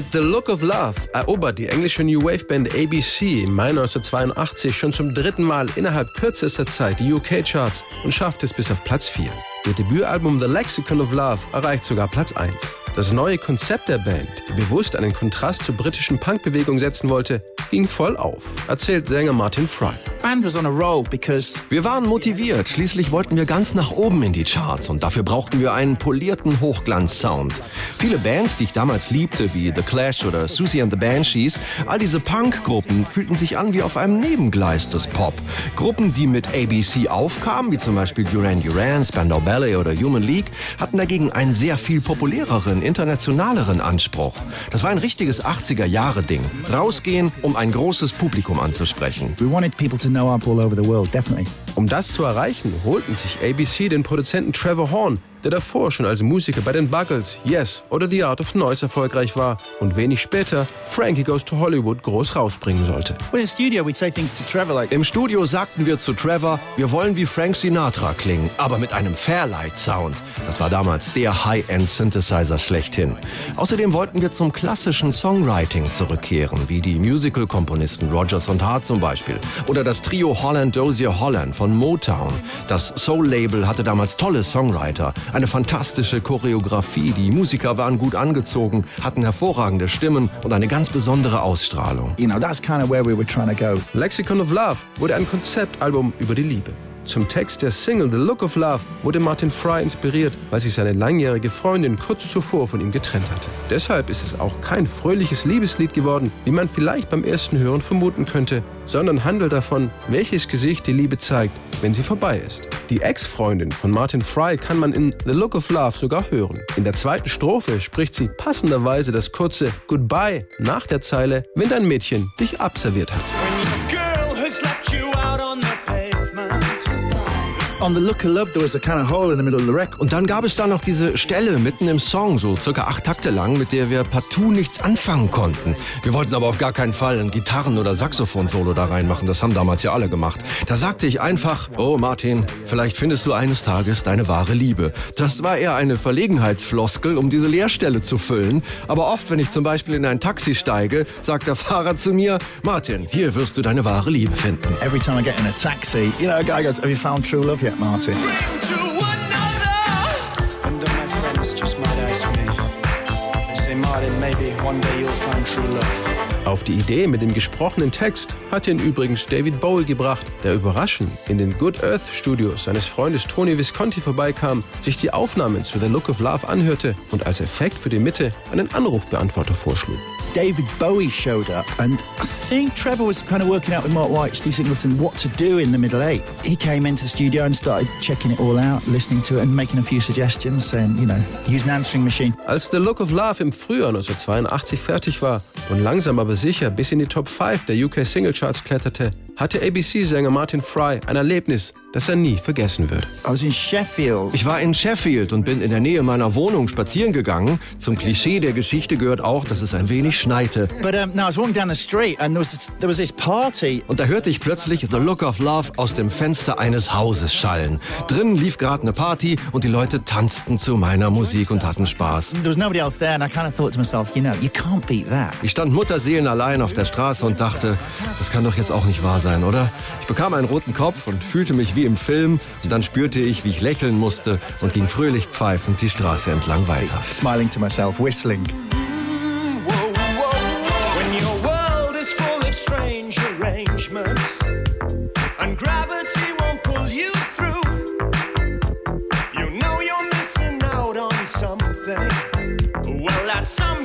Mit The Look of Love erobert die englische New Wave Band ABC im Mai 1982 schon zum dritten Mal innerhalb kürzester Zeit die UK-Charts und schafft es bis auf Platz 4. Ihr Debütalbum The Lexicon of Love erreicht sogar Platz 1. Das neue Konzept der Band, die bewusst einen Kontrast zur britischen Punkbewegung setzen wollte, ging voll auf, erzählt Sänger Martin Fry. Wir waren motiviert, schließlich wollten wir ganz nach oben in die Charts und dafür brauchten wir einen polierten Hochglanzsound. Viele Bands, die ich damals liebte, wie The Clash oder Susie and the Banshees, all diese Punk-Gruppen fühlten sich an wie auf einem Nebengleis des Pop. Gruppen, die mit ABC aufkamen, wie zum Beispiel Duran Duran, Spandau Ballet oder Human League, hatten dagegen einen sehr viel populäreren, internationaleren Anspruch. Das war ein richtiges 80er-Jahre-Ding. Rausgehen, um ein großes Publikum anzusprechen. We wanted people to know up all over the world, definitely. Um das zu erreichen, holten sich ABC den Produzenten Trevor Horn, der davor schon als Musiker bei den Buggles, Yes oder The Art of Noise erfolgreich war und wenig später Frankie Goes to Hollywood groß rausbringen sollte. Im Studio sagten wir zu Trevor, wir wollen wie Frank Sinatra klingen, aber mit einem Fairlight-Sound. Das war damals der High-End-Synthesizer schlechthin. Außerdem wollten wir zum klassischen Songwriting zurückkehren, wie die Musical-Komponisten Rogers und Hart zum Beispiel oder das Trio Holland Dozier Holland von Motown. Das Soul-Label hatte damals tolle Songwriter, eine fantastische Choreografie, die Musiker waren gut angezogen, hatten hervorragende Stimmen und eine ganz besondere Ausstrahlung. You know, that's kind of where we were trying to go. Lexicon of Love wurde ein Konzeptalbum über die Liebe. Zum Text der Single The Look of Love wurde Martin Fry inspiriert, weil sich seine langjährige Freundin kurz zuvor von ihm getrennt hatte. Deshalb ist es auch kein fröhliches Liebeslied geworden, wie man vielleicht beim ersten Hören vermuten könnte, sondern handelt davon, welches Gesicht die Liebe zeigt, wenn sie vorbei ist. Die Ex-Freundin von Martin Fry kann man in The Look of Love sogar hören. In der zweiten Strophe spricht sie passenderweise das kurze Goodbye nach der Zeile, wenn dein Mädchen dich abserviert hat. Und dann gab es da noch diese Stelle mitten im Song, so circa acht Takte lang, mit der wir partout nichts anfangen konnten. Wir wollten aber auf gar keinen Fall ein Gitarren- oder Saxophon-Solo da reinmachen. Das haben damals ja alle gemacht. Da sagte ich einfach, oh Martin, vielleicht findest du eines Tages deine wahre Liebe. Das war eher eine Verlegenheitsfloskel, um diese Leerstelle zu füllen. Aber oft, wenn ich zum Beispiel in ein Taxi steige, sagt der Fahrer zu mir, Martin, hier wirst du deine wahre Liebe finden. Every time I get in a taxi, you know, a guy goes, Have you found true love yet, Martin? And then my friends just might ask me. They say, Martin, maybe one day you'll find true love. Auf die Idee mit dem gesprochenen Text hat ihn übrigens David Bowie gebracht, der überraschend in den Good Earth Studios seines Freundes Tony Visconti vorbeikam, sich die Aufnahmen zu The Look of Love anhörte und als Effekt für die Mitte einen Anrufbeantworter vorschlug. David Bowie showed up, and I think Trevor was kind of working out with Mark White, Steve Singleton, what to do in the middle eight. He came into the studio and started checking it all out, listening to it, and making a few suggestions, saying, you know, use an answering machine. Als The Look of Love im Frühjahr 1982 fertig war und langsam aber sicher bis in die Top 5 der UK Singlecharts kletterte, hatte ABC-Sänger Martin Fry ein Erlebnis, das er nie vergessen wird. I was in Sheffield. Ich war in Sheffield und bin in der Nähe meiner Wohnung spazieren gegangen. Zum Klischee der Geschichte gehört auch, dass es ein wenig schneite. But um, no, I was walking down the street and there was this, there was this party. Und da hörte ich plötzlich The Look of Love aus dem Fenster eines Hauses schallen. Drinnen lief gerade eine Party und die Leute tanzten zu meiner Musik und hatten Spaß. There was nobody else there and I kind of thought to myself, you know, you can't beat that. Ich stand Mutterseelen allein auf der Straße und dachte, das kann doch jetzt auch nicht wahr sein, oder? Ich bekam einen roten Kopf und fühlte mich wie wie im Film. Dann spürte ich, wie ich lächeln musste und ging fröhlich pfeifend die Straße entlang weiter. Smiling to myself, whistling. Well, that's something.